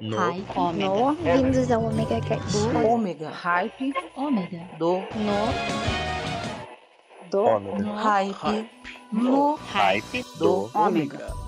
No. Hype. Ômega. No, vindos ao Omega Cast. Ômega. Hype. Ômega. Do. No. Do Ômega. Hype. No. Hype Do. Ômega.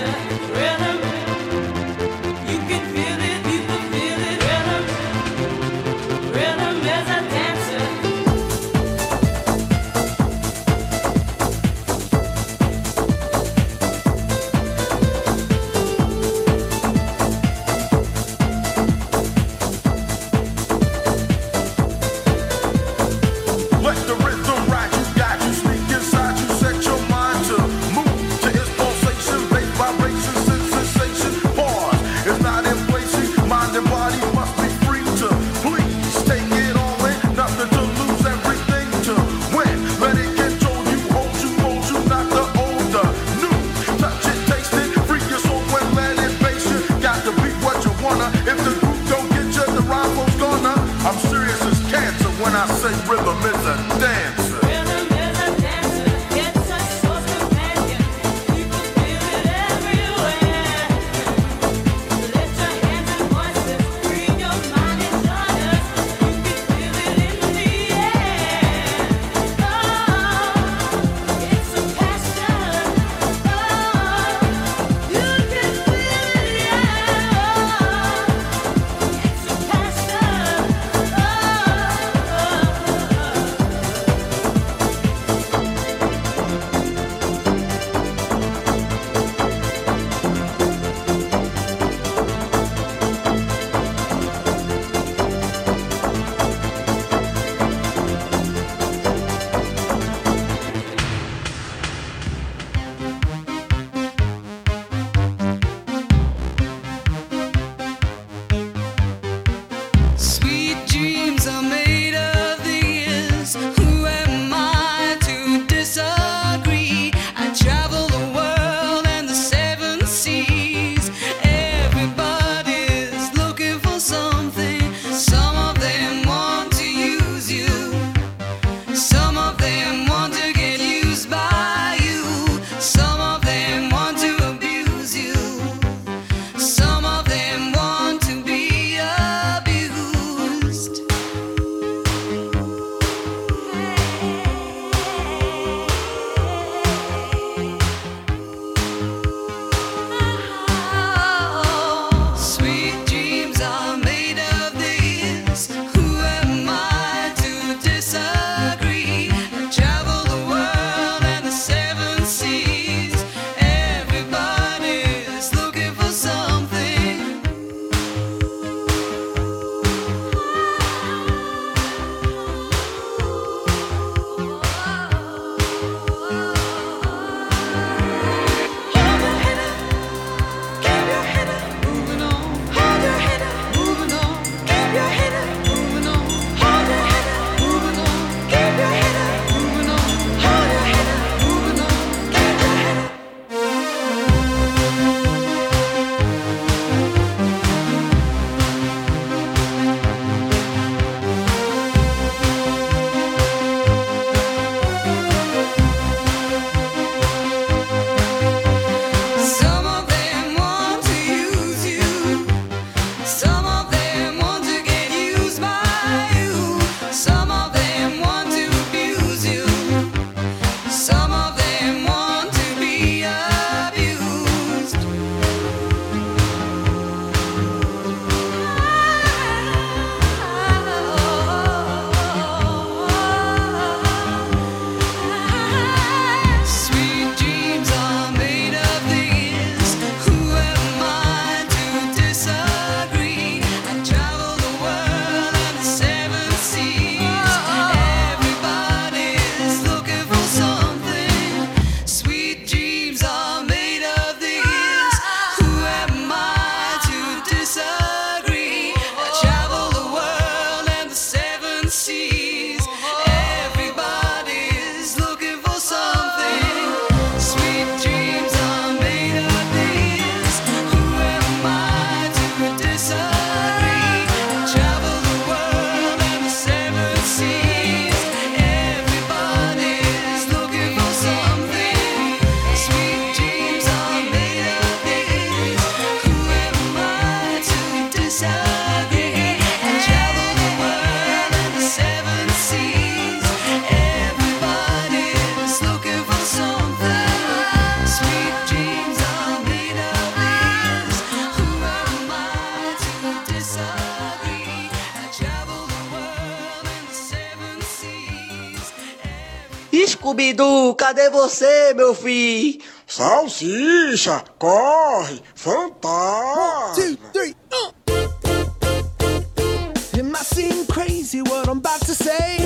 Yeah. cadê é você, meu filho? Salsicha, corre, fantasma. One, two, three, uh. It might seem crazy what I'm about to say.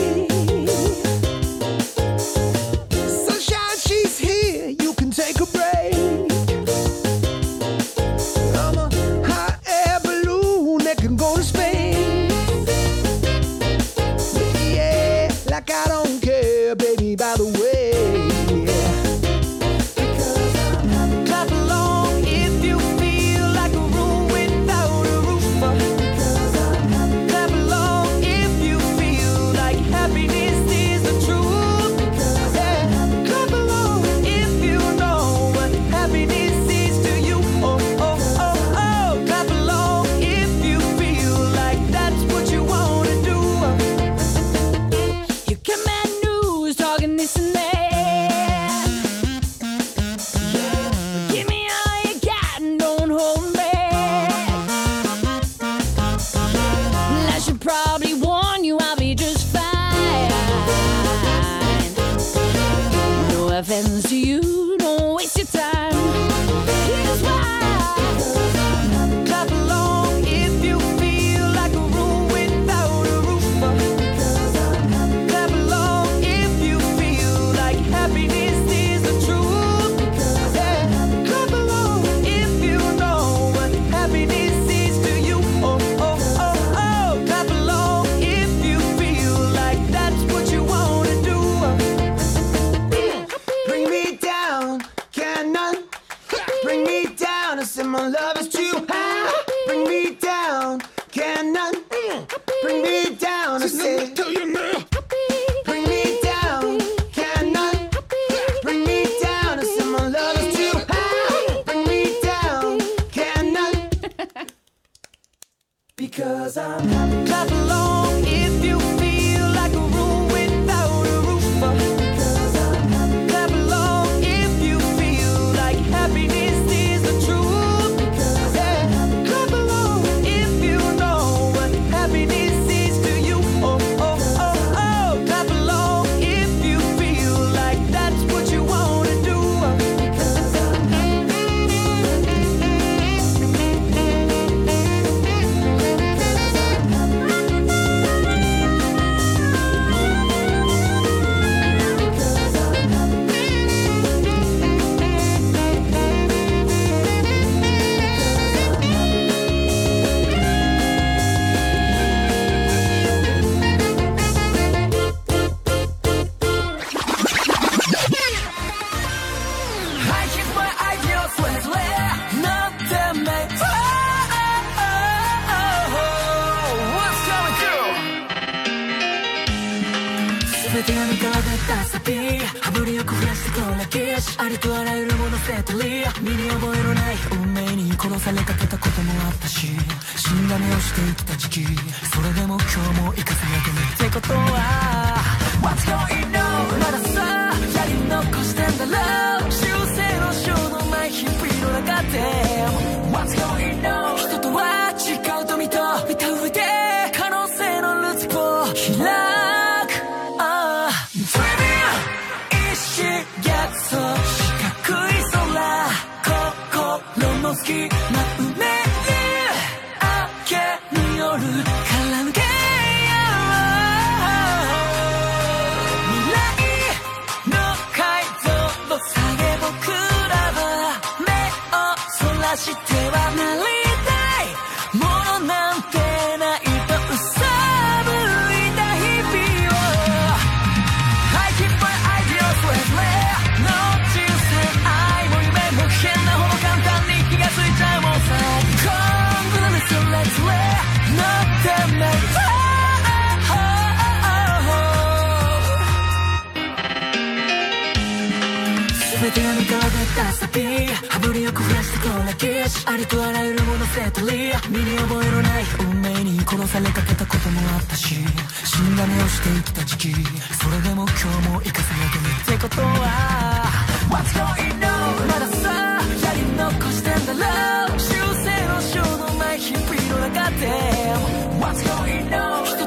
しありとあらゆるものセトリー身に覚えのない運命に殺されかけたこともあったし。死んだ目をして生きた時期。それでも今日も生かされてる。ってことは What's going on? まださやり残してんだろ修正の章のない日々の中で What's going on?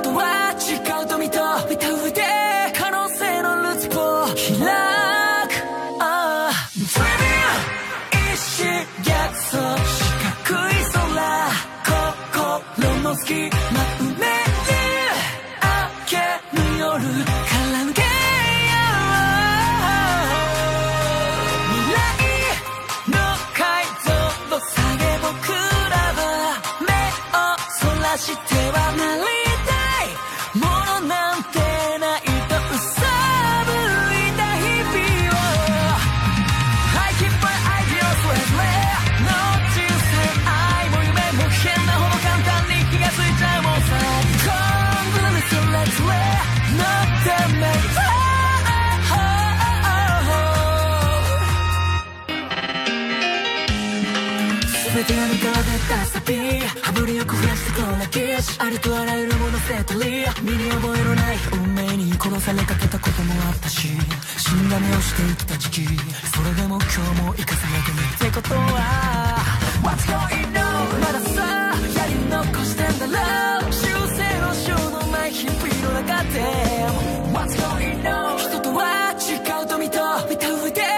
aquí. しありとあらゆるもの捨てたり身に覚えのない運命に殺されかけたこともあったし。死んだ目をして生きた時期。それでも今日も生かされてるってことは。What's going on まださやり残してんだろ。う修正のしようのない日々の中で What's going on 人とは違うと見た見た上で。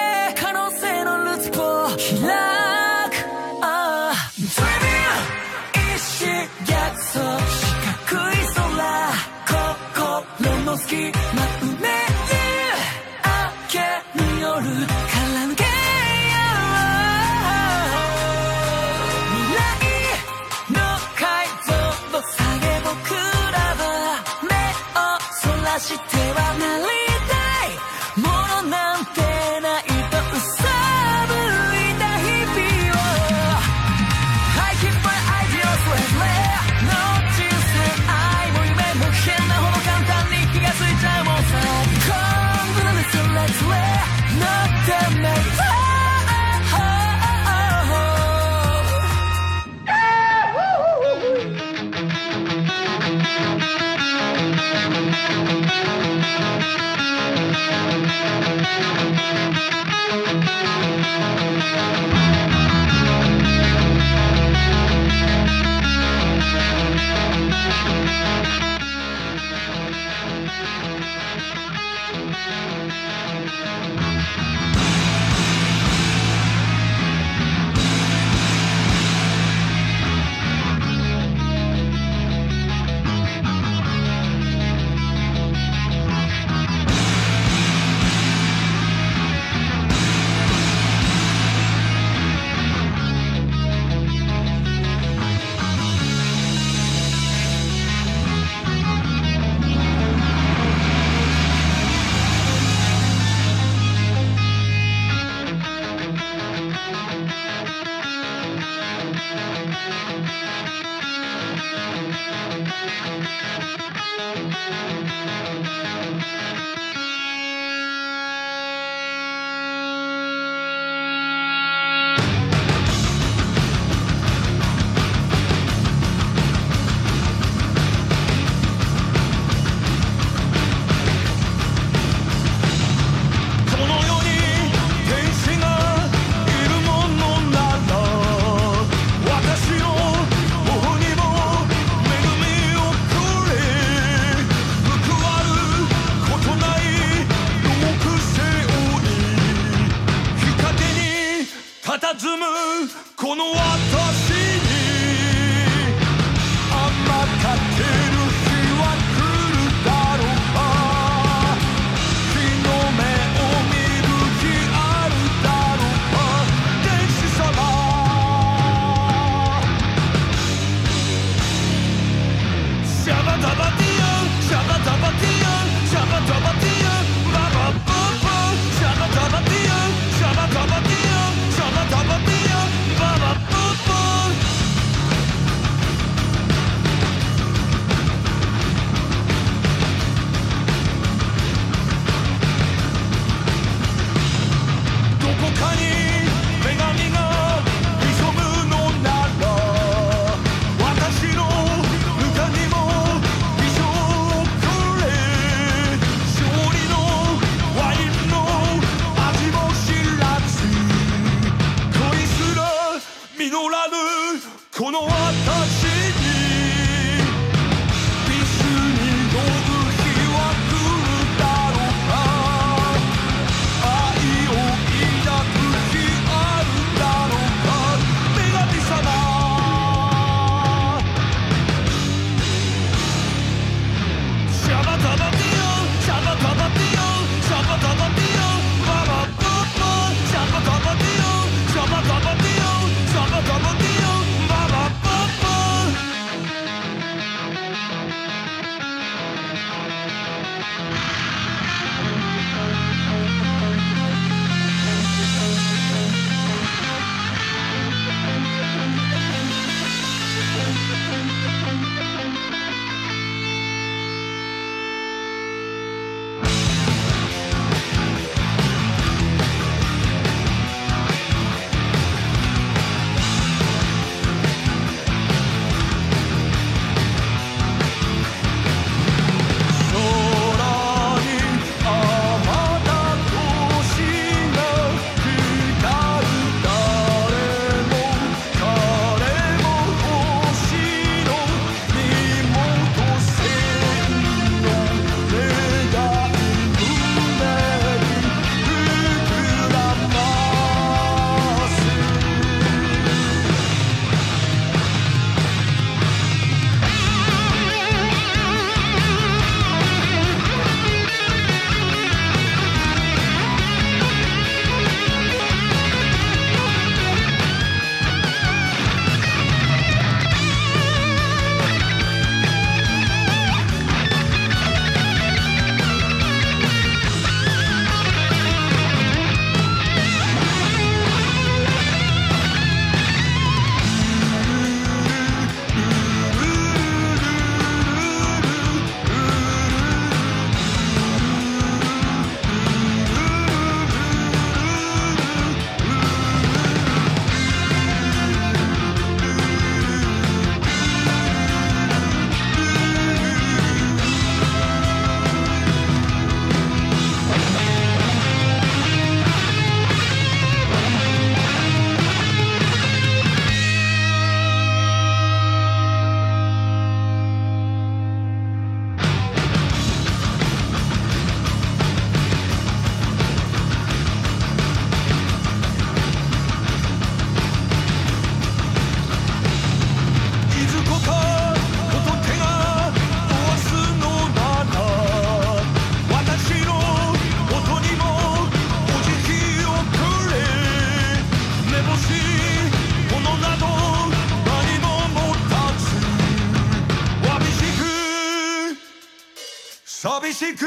しく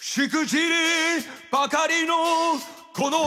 しくじりばかりのこの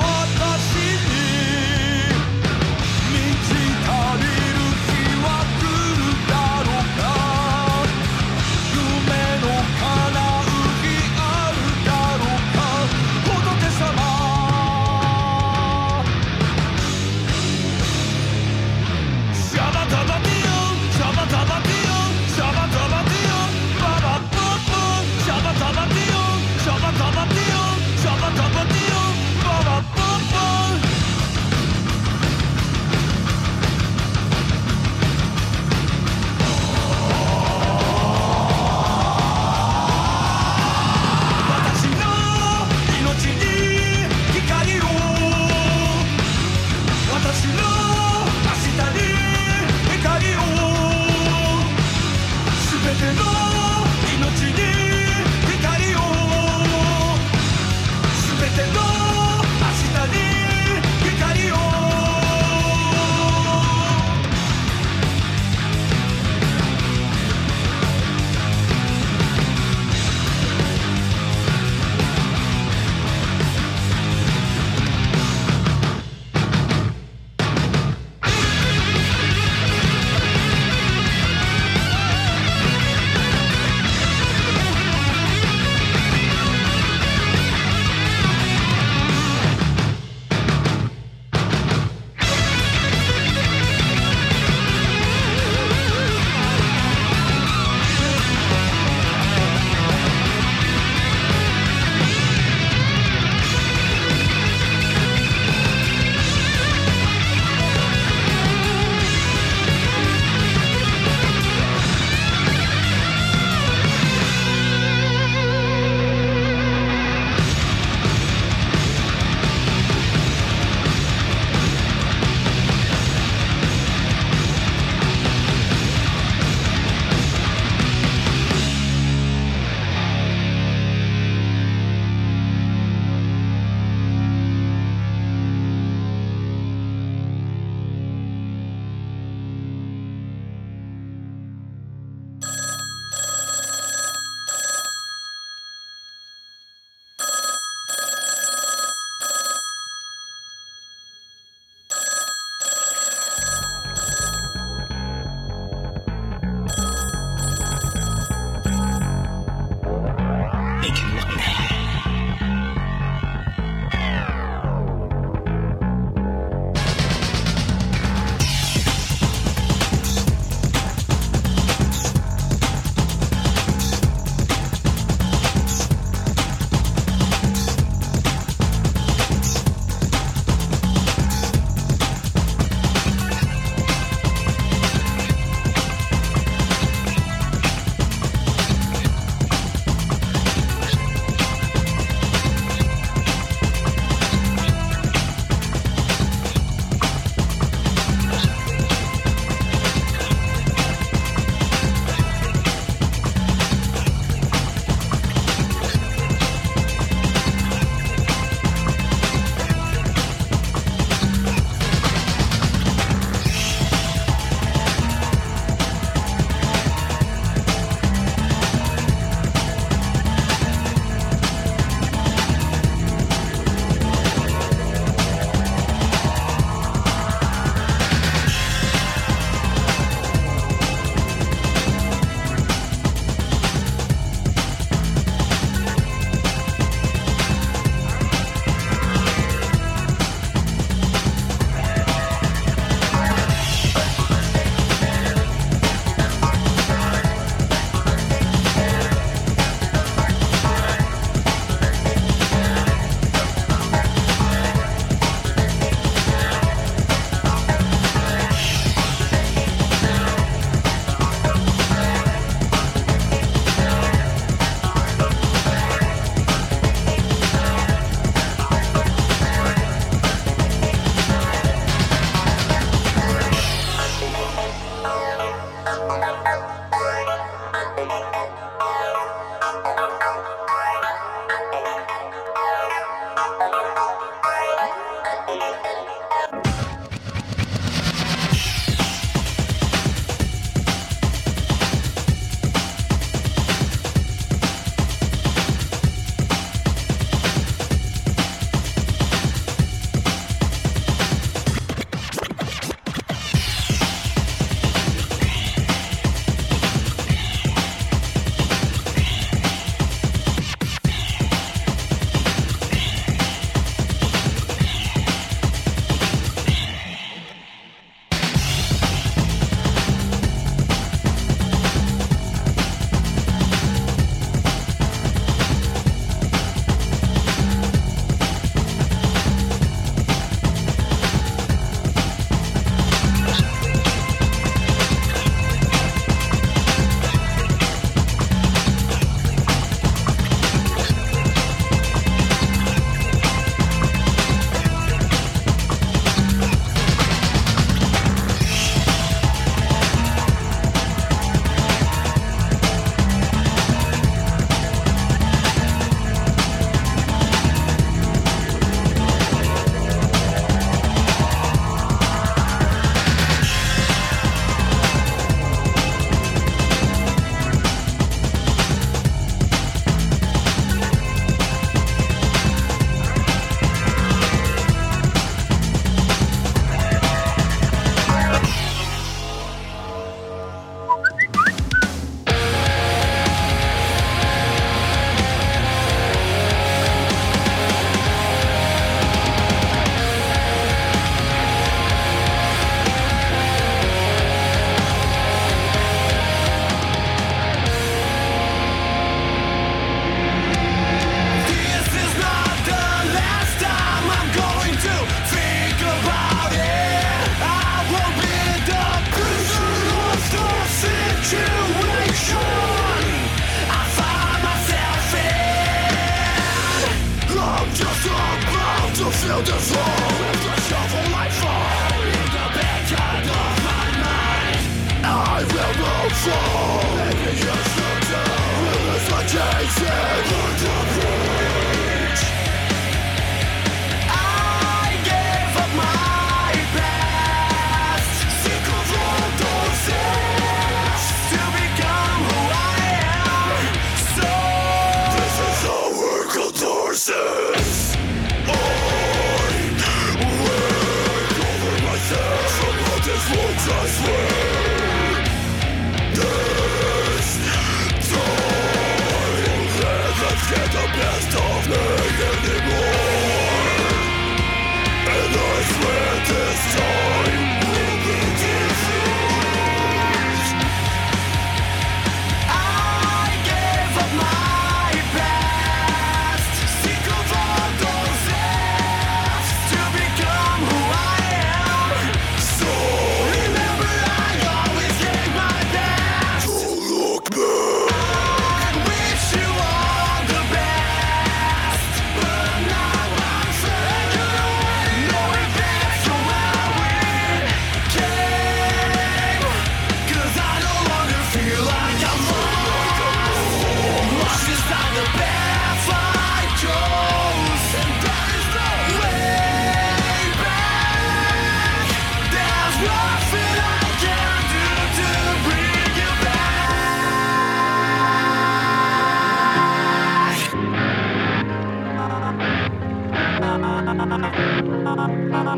Ah,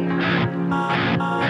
ah, ah.